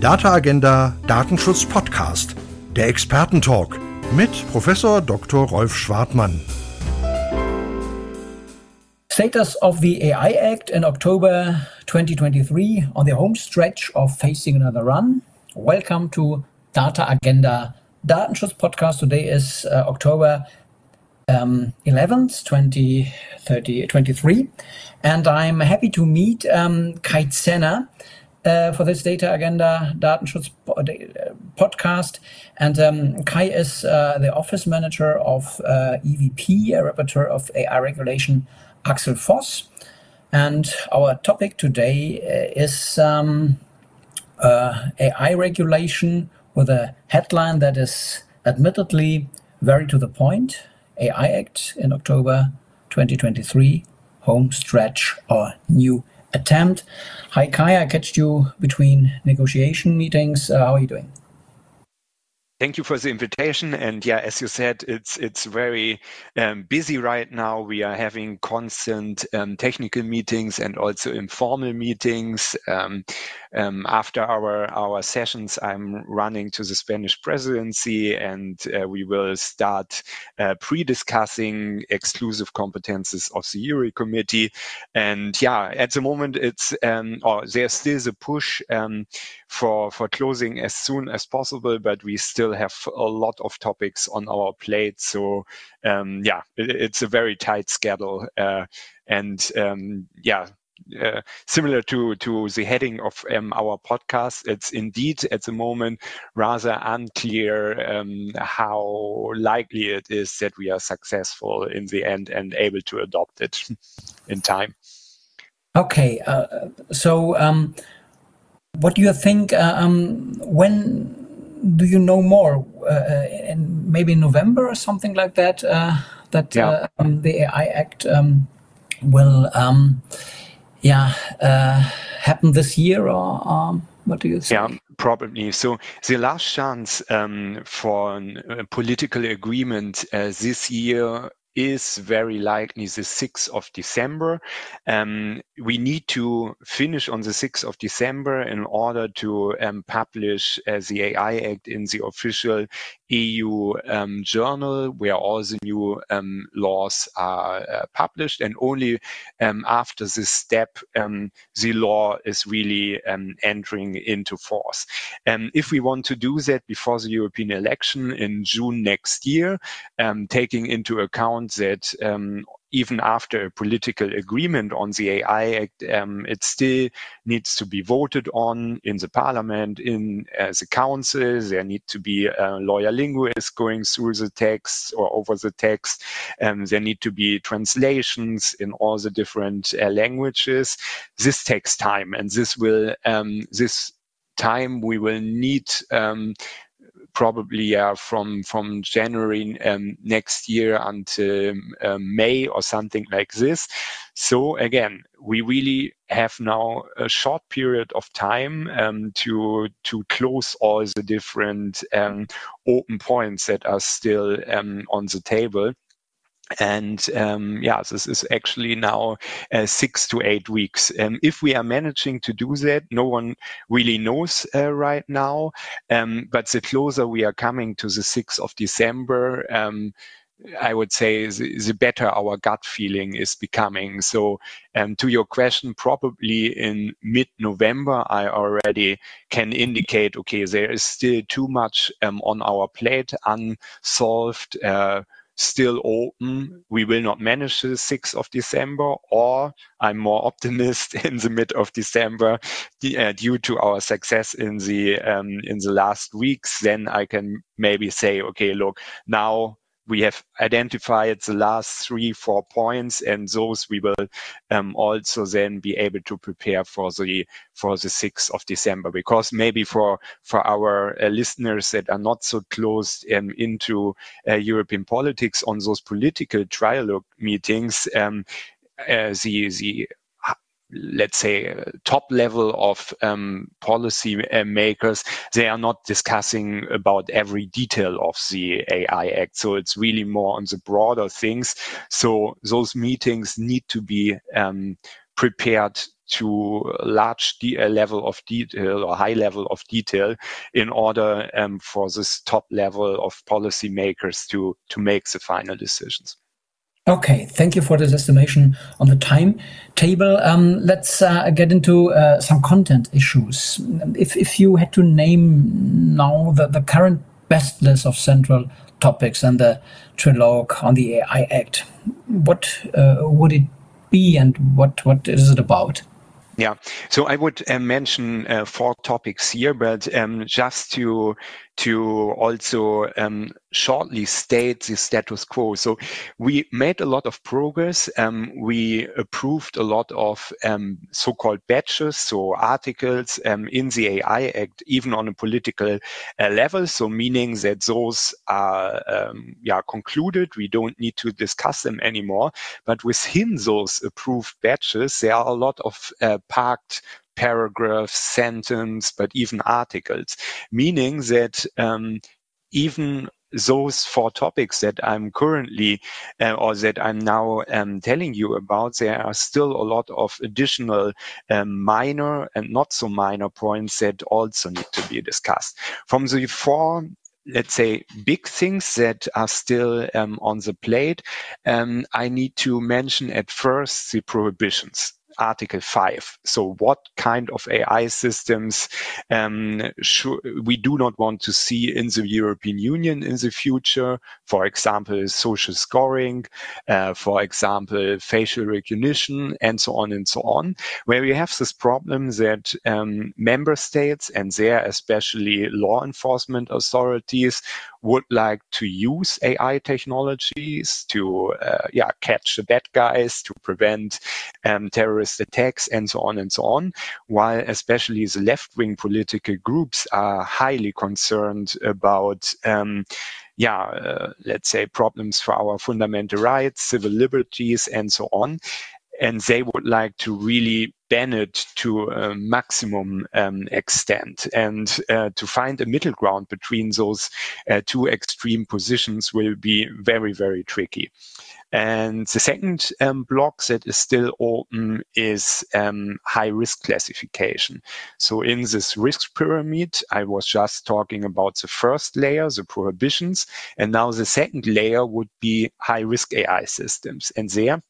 Data Agenda Datenschutz Podcast, der Expertentalk mit Professor Dr. Rolf Schwartmann. Status of the AI Act in October 2023 on the home stretch of facing another run. Welcome to Data Agenda Datenschutz Podcast. Today is uh, October um, 11th, 2023. And I'm happy to meet um, Kai Zenner uh, for this Data Agenda Datenschutz uh, podcast. And um, Kai is uh, the office manager of uh, EVP, a rapporteur of AI regulation, Axel Voss. And our topic today uh, is um, uh, AI regulation with a headline that is admittedly very to the point AI Act in October 2023, home stretch or new attempt. Hi Kai, I catched you between negotiation meetings. Uh, how are you doing? Thank you for the invitation. And yeah, as you said, it's it's very um, busy right now. We are having constant um, technical meetings and also informal meetings. Um, um after our our sessions, I'm running to the Spanish presidency, and uh, we will start uh, pre-discussing exclusive competences of the JURI committee. And yeah, at the moment, it's um, or there's still a push um, for for closing as soon as possible, but we still still have a lot of topics on our plate. So um, yeah, it, it's a very tight schedule, uh, and um, yeah. Uh, similar to to the heading of um, our podcast, it's indeed at the moment rather unclear um, how likely it is that we are successful in the end and able to adopt it in time. Okay, uh, so um, what do you think? Uh, um, when do you know more? Uh, in maybe in November or something like that. Uh, that yeah. Uh, um, the AI Act um, will, um, yeah, uh, happen this year, or um, what do you think? Yeah, probably. So the last chance um, for a political agreement uh, this year is very likely the 6th of December. Um, we need to finish on the 6th of December in order to um, publish uh, the AI Act in the official EU um, journal where all the new um, laws are uh, published. And only um, after this step, um, the law is really entering into force. if we want to do that before the European election in June next year, taking into account that um, even after a political agreement on the AI Act, um, it still needs to be voted on in the parliament, in uh, the council. There need to be a lawyer linguist going through the text or over the text. Um, there need to be translations in all the different uh, languages. This takes time, and this will um, this time we will need um, probably uh, from from January um, next year until um, May or something like this. So again, we really have now a short period of time um, to to close all the different um, open points that are still um, on the table. And um, yeah, this is actually now uh, six to eight weeks. Um, if we are managing to do that, no one really knows uh, right now. Um, but the closer we are coming to the 6th of December, um, I would say the, the, better our gut feeling is becoming. So, um, to your question, probably in mid-November, I already can indicate, okay, there is still too much um, on our plate unsolved. Uh, still open. We will not manage the 6th of December, or I'm more optimist in the mid of December uh, due to our success in the um, in the last weeks. Then I can maybe say, okay, look, now we have identified the last three, four points, and those we will um, also then be able to prepare for the for the 6th of December. Because maybe for for our uh, listeners that are not so close um, into uh, European politics on those political trialogue meetings, um, uh, the the let's say uh, top level of um, policy uh, makers they are not discussing about every detail of the ai act so it's really more on the broader things so those meetings need to be um, prepared to large uh, level of detail or high level of detail in order um, for this top level of policymakers to to make the final decisions. Okay, thank you for this estimation on the timetable. Um, let's uh, get into uh, some content issues. If, if you had to name now the, the current best list of central topics and the trilogue on the AI Act, what uh, would it be and what, what is it about? Yeah, so I would uh, mention uh, four topics here, but um, just to to also um, shortly state the status quo. So we made a lot of progress. Um, we approved a lot of um, so-called batches, so articles um, in the AI Act, even on a political uh, level. So meaning that those are um, yeah concluded. We don't need to discuss them anymore. But within those approved batches, there are a lot of uh, parked paragraphs, sentence, but even articles, meaning that um, even those four topics that I'm currently uh, or that I'm now um, telling you about, there are still a lot of additional um, minor and not so minor points that also need to be discussed. From the four let's say big things that are still um, on the plate um, i need to mention at first the prohibitions Article 5. So what kind of AI systems um, we do not want to see in the European Union in the future? For example, social scoring, uh, for example, facial recognition, and so on and so on, where we have this problem that um, member states and there especially law enforcement authorities would like to use AI technologies to uh, yeah catch the bad guys, to prevent um, terrorist attacks, and so on and so on. While especially the left-wing political groups are highly concerned about um, yeah, uh, let's say problems for our fundamental rights, civil liberties, and so on and they would like to really ban it to a maximum um, extent. And uh, to find a middle ground between those uh, two extreme positions will be very, very tricky. And the second um, block that is still open is um, high risk classification. So in this risk pyramid, I was just talking about the first layer, the prohibitions, and now the second layer would be high risk AI systems. And there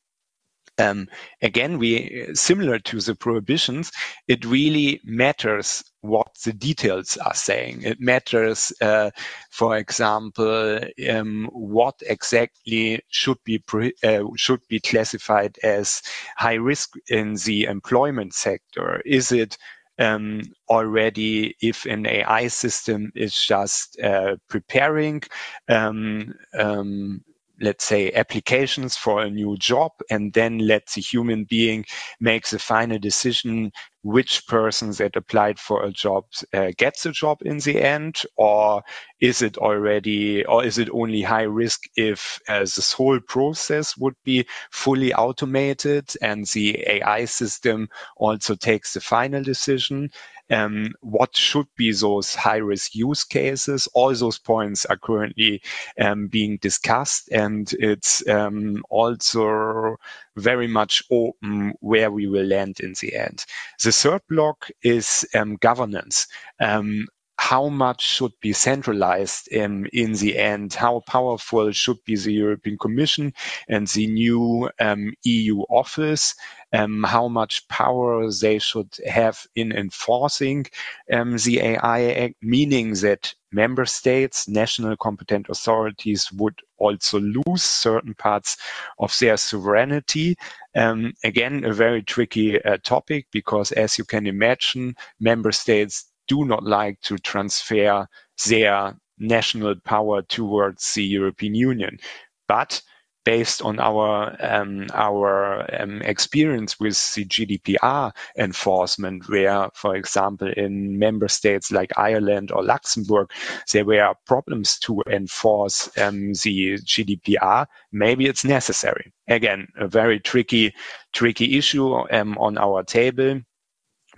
um, again, we similar to the prohibitions, it really matters what the details are saying. It matters, uh, for example, um, what exactly should be uh, should be classified as high risk in the employment sector. Is it um, already if an AI system is just uh, preparing um, um, let's say applications for a new job and then let the human being make the final decision which person that applied for a job uh, gets a job in the end or is it already or is it only high risk if uh, this whole process would be fully automated and the AI system also takes the final decision um, what should be those high risk use cases. All those points are currently um, being discussed, and it's um, also very much open where we will land in the end. The third block is um, governance. Um, how much should be centralized in, in the end? How powerful should be the European Commission and the new um, EU office? Um, how much power they should have in enforcing um, the AI Act, meaning that member states, national competent authorities would also lose certain parts of their sovereignty. Um, again, a very tricky uh, topic because as you can imagine, member states do not like to transfer their national power towards the European Union. But based on our um, our um, experience with the GDPR enforcement, where, for example, in member states like Ireland or Luxembourg, there were problems to enforce um, the GDPR. Maybe it's necessary. Again, a very tricky tricky issue um, on our table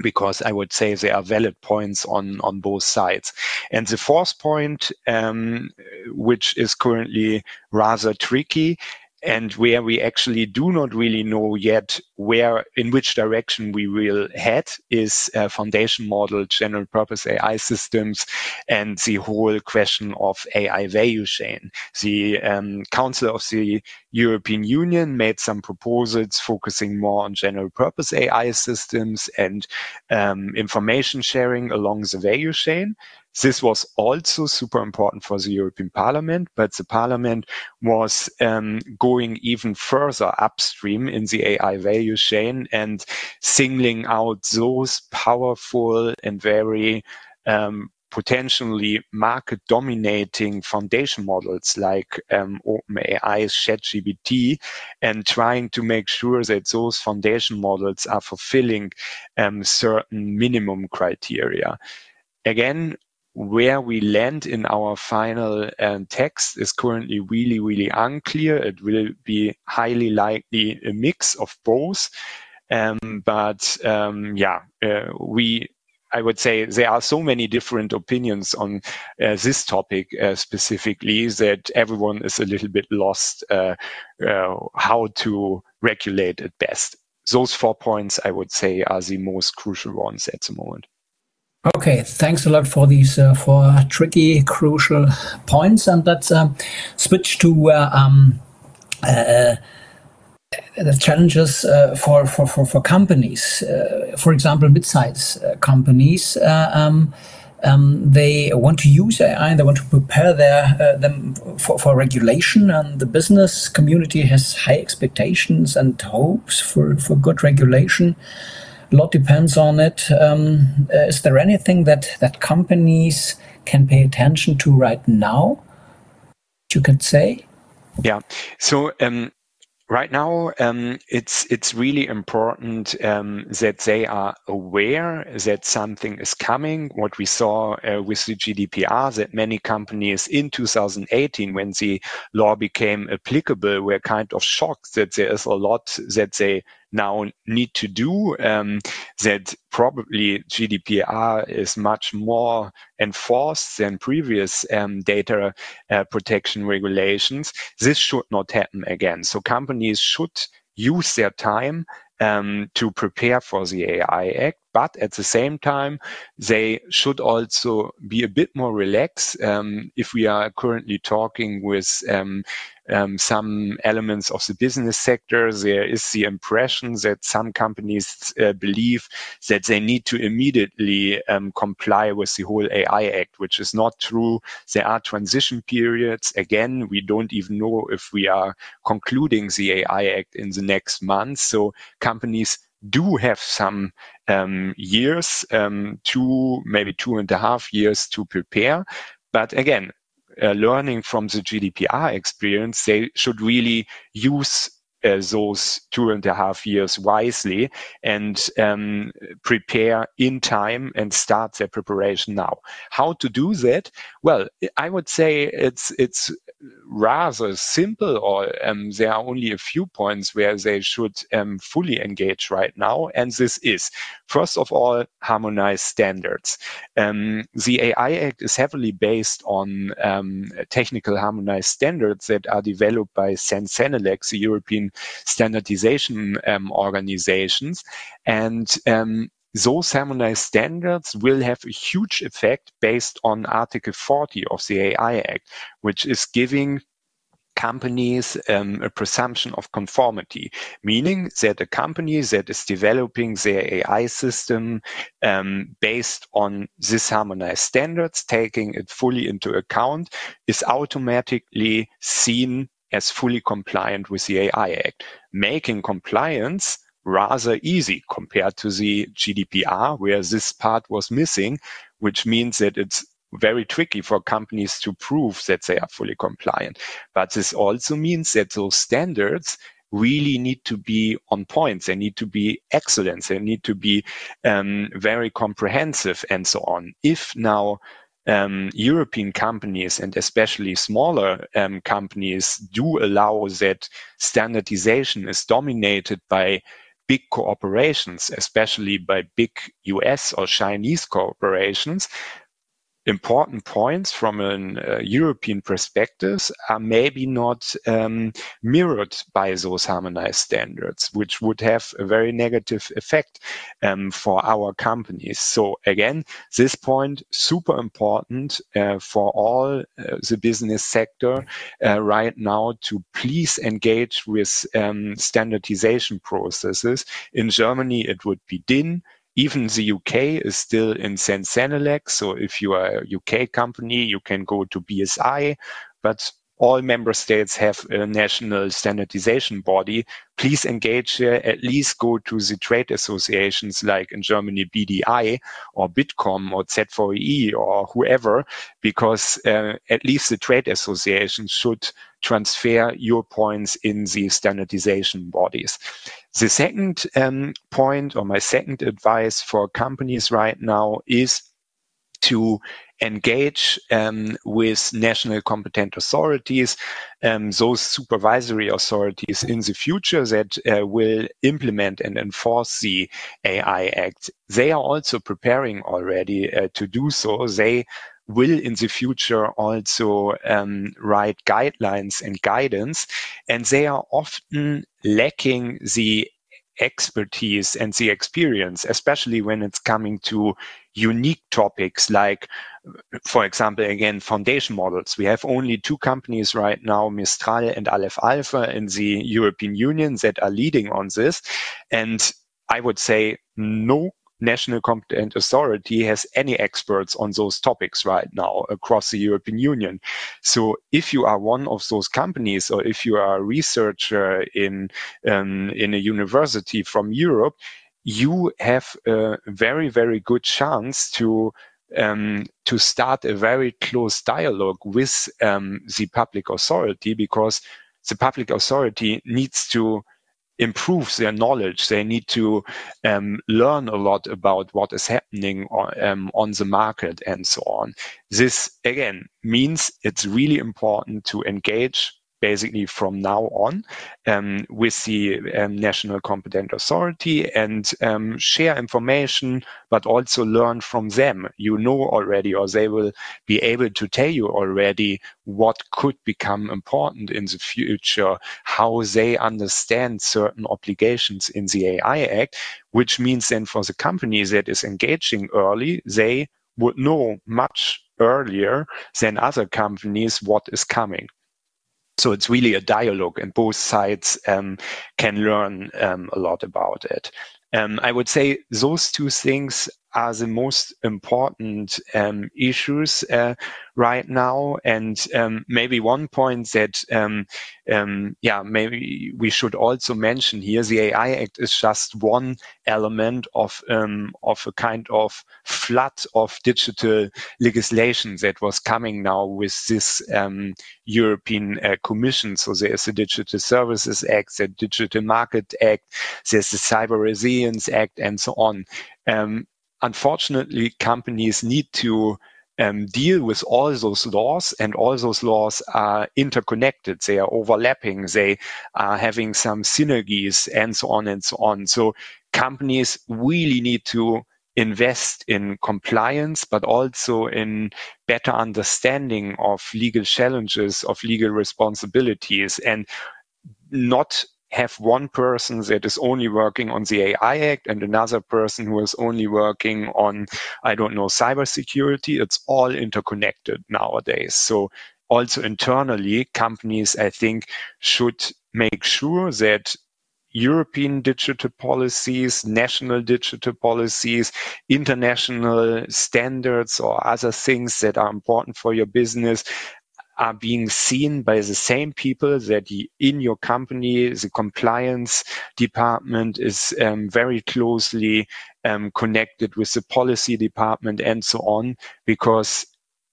because I would say there are valid points on, on both sides. And the fourth point, um, which is currently rather tricky, and where we actually do not really know yet where in which direction we will head is uh, foundation model general purpose ai systems and the whole question of ai value chain. The um, council of the european union made some proposals focusing more on general purpose ai systems and um, information sharing along the value chain this was also super important for the European Parliament, but the Parliament was um, going even further upstream in the AI value chain and singling out those powerful and very um, potentially market dominating foundation models like um, OpenAI's ChatGPT and trying to make sure that those foundation models are fulfilling um, certain minimum criteria. Again, where we land in our final um, text is currently really, really unclear. It will be highly likely a mix of both. Um, but um, yeah, uh, we I would say there are so many different opinions on uh, this topic uh, specifically that everyone is a little bit lost uh, uh how to regulate it best. Those four points, I would say, are the most crucial ones at the moment. Okay, thanks a lot for these uh, four tricky, crucial points, and let's uh, switch to uh, um, uh, the challenges uh, for, for, for, for companies. Uh, for example, mid-size companies. Um, um, they want to use AI and they want to prepare their them for, for regulation, and the business community has high expectations and hopes for, for good regulation a lot depends on it. Um, uh, is there anything that that companies can pay attention to right now? You could say. Yeah. So um, right now um, it's it's really important um, that they are aware that something is coming what we saw uh, with the gdpr that many companies in 2018 when the law became applicable were kind of shocked that there is a lot that they now need to do um, that probably GDPR is much more enforced than previous um, data uh, protection regulations. This should not happen again. So companies should use their time um, to prepare for the AI Act, but at the same time, they should also be a bit more relaxed. Um, if we are currently talking with um, um, some elements of the business sector, there is the impression that some companies uh, believe that they need to immediately um, comply with the whole AI Act, which is not true. There are transition periods. Again, we don't even know if we are concluding the AI Act in the next month. So companies do have some um, years, um, two, maybe two and a half years to prepare. But again, Uh, learning from the GDPR experience, they should really use uh, those two and a half years wisely and um, prepare in time and start their preparation now. How to do that? Well, I would say it's it's rather simple, or um, there are only a few points where they should um, fully engage right now, and this is first of all harmonized standards. Um, the AI Act is heavily based on um, technical harmonized standards that are developed by CEN-CENELEC, the European standardization um, organizations. And um, those harmonized standards will have a huge effect based on Article 40 of the AI Act, which is giving companies um, a presumption of conformity, meaning that a company that is developing their AI system um, based on this harmonized standards, taking it fully into account, is automatically seen as fully compliant with the AI Act, making compliance rather easy compared to the GDPR, where this part was missing, which means that it's very tricky for companies to prove that they are fully compliant. But this also means that those standards really need to be on point. They need to be excellent. They need to be um, very comprehensive and so on. If now um, European companies and especially smaller um, companies do allow that standardization is dominated by big corporations, especially by big US or Chinese corporations, important points from a uh, European perspective are maybe not um, mirrored by those harmonized standards, which would have a very negative effect um, for our companies. So again, this point super important uh, for all uh, the business sector uh, right now to please engage with um, standardization processes. In Germany, it would be DIN. Even the UK is still in CEN-CENELEC. So if you are a UK company, you can go to BSI, but all member states have a national standardization body. Please engage here, at least go to the trade associations like in Germany, BDI or Bitkom or ZVEI or whoever, because uh, at least the trade associations should transfer your points in the standardization bodies. The second um, point or my second advice for companies right now is to engage um, with national competent authorities, um, those supervisory authorities in the future that uh, will implement and enforce the AI Act. They are also preparing already uh, to do so. They will in the future also um, write guidelines and guidance, and they are often lacking the expertise and the experience, especially when it's coming to unique topics like, for example, again, foundation models. We have only two companies right now, Mistral and Aleph Alpha in the European Union that are leading on this. And I would say no national competent authority has any experts on those topics right now across the European Union. So if you are one of those companies or if you are a researcher in, um, in a university from Europe, you have a very, very good chance to um, to start a very close dialogue with um, the public authority because the public authority needs to improve their knowledge. They need to um, learn a lot about what is happening on, um, on the market and so on. This again means it's really important to engage basically from now on um, with the um, national competent authority and um, share information, but also learn from them. You know already, or they will be able to tell you already what could become important in the future, how they understand certain obligations in the AI Act, which means then for the company that is engaging early, they would know much earlier than other companies what is coming. So it's really a dialogue, and both sides um, can learn um, a lot about it. Um, I would say those two things are the most important um, issues uh, right now. And um, maybe one point that, um, um, yeah, maybe we should also mention here: the AI Act is just one element of um, of a kind of flood of digital legislation that was coming now with this um, European uh, Commission. So there is the Digital Services Act, the Digital Market Act, there's the Cyber Resilience Act, and so on. Um, unfortunately, companies need to um, deal with all those laws and all those laws are interconnected. They are overlapping. They are having some synergies and so on and so on. So companies really need to invest in compliance, but also in better understanding of legal challenges, of legal responsibilities and not have one person that is only working on the AI Act and another person who is only working on, I don't know, cybersecurity. It's all interconnected nowadays. So also internally, companies, I think, should make sure that European digital policies, national digital policies, international standards or other things that are important for your business are being seen by the same people that in your company, the compliance department is um, very closely um, connected with the policy department and so on, because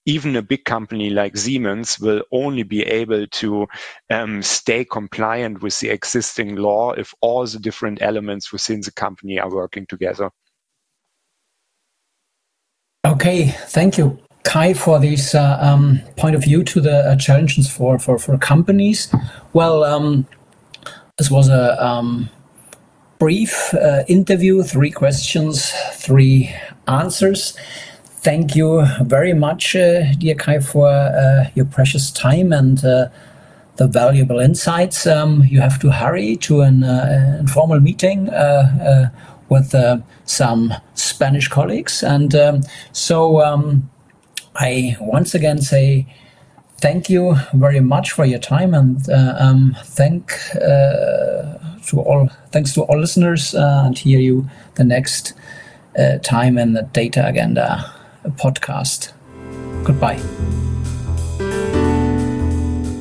even a big company like Siemens will only be able to um, stay compliant with the existing law if all the different elements within the company are working together. Okay, thank you. Kai, for this uh, um, point of view to the uh, challenges for, for, for companies. Well, um, this was a um, brief uh, interview, three questions, three answers. thank you very much, uh, dear Kai, for uh, your precious time and uh, the valuable insights. Um, you have to hurry to an informal meeting with some Spanish colleagues. And um, so um, I once again say thank you very much for your time and uh, um, thank uh, to all thanks to all listeners uh, and hear you the next time in the Data Agenda podcast. Goodbye.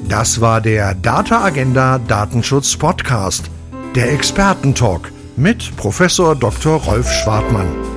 Das war der Data Agenda Datenschutz Podcast, der Expertentalk mit Professor Dr. Rolf Schwartmann.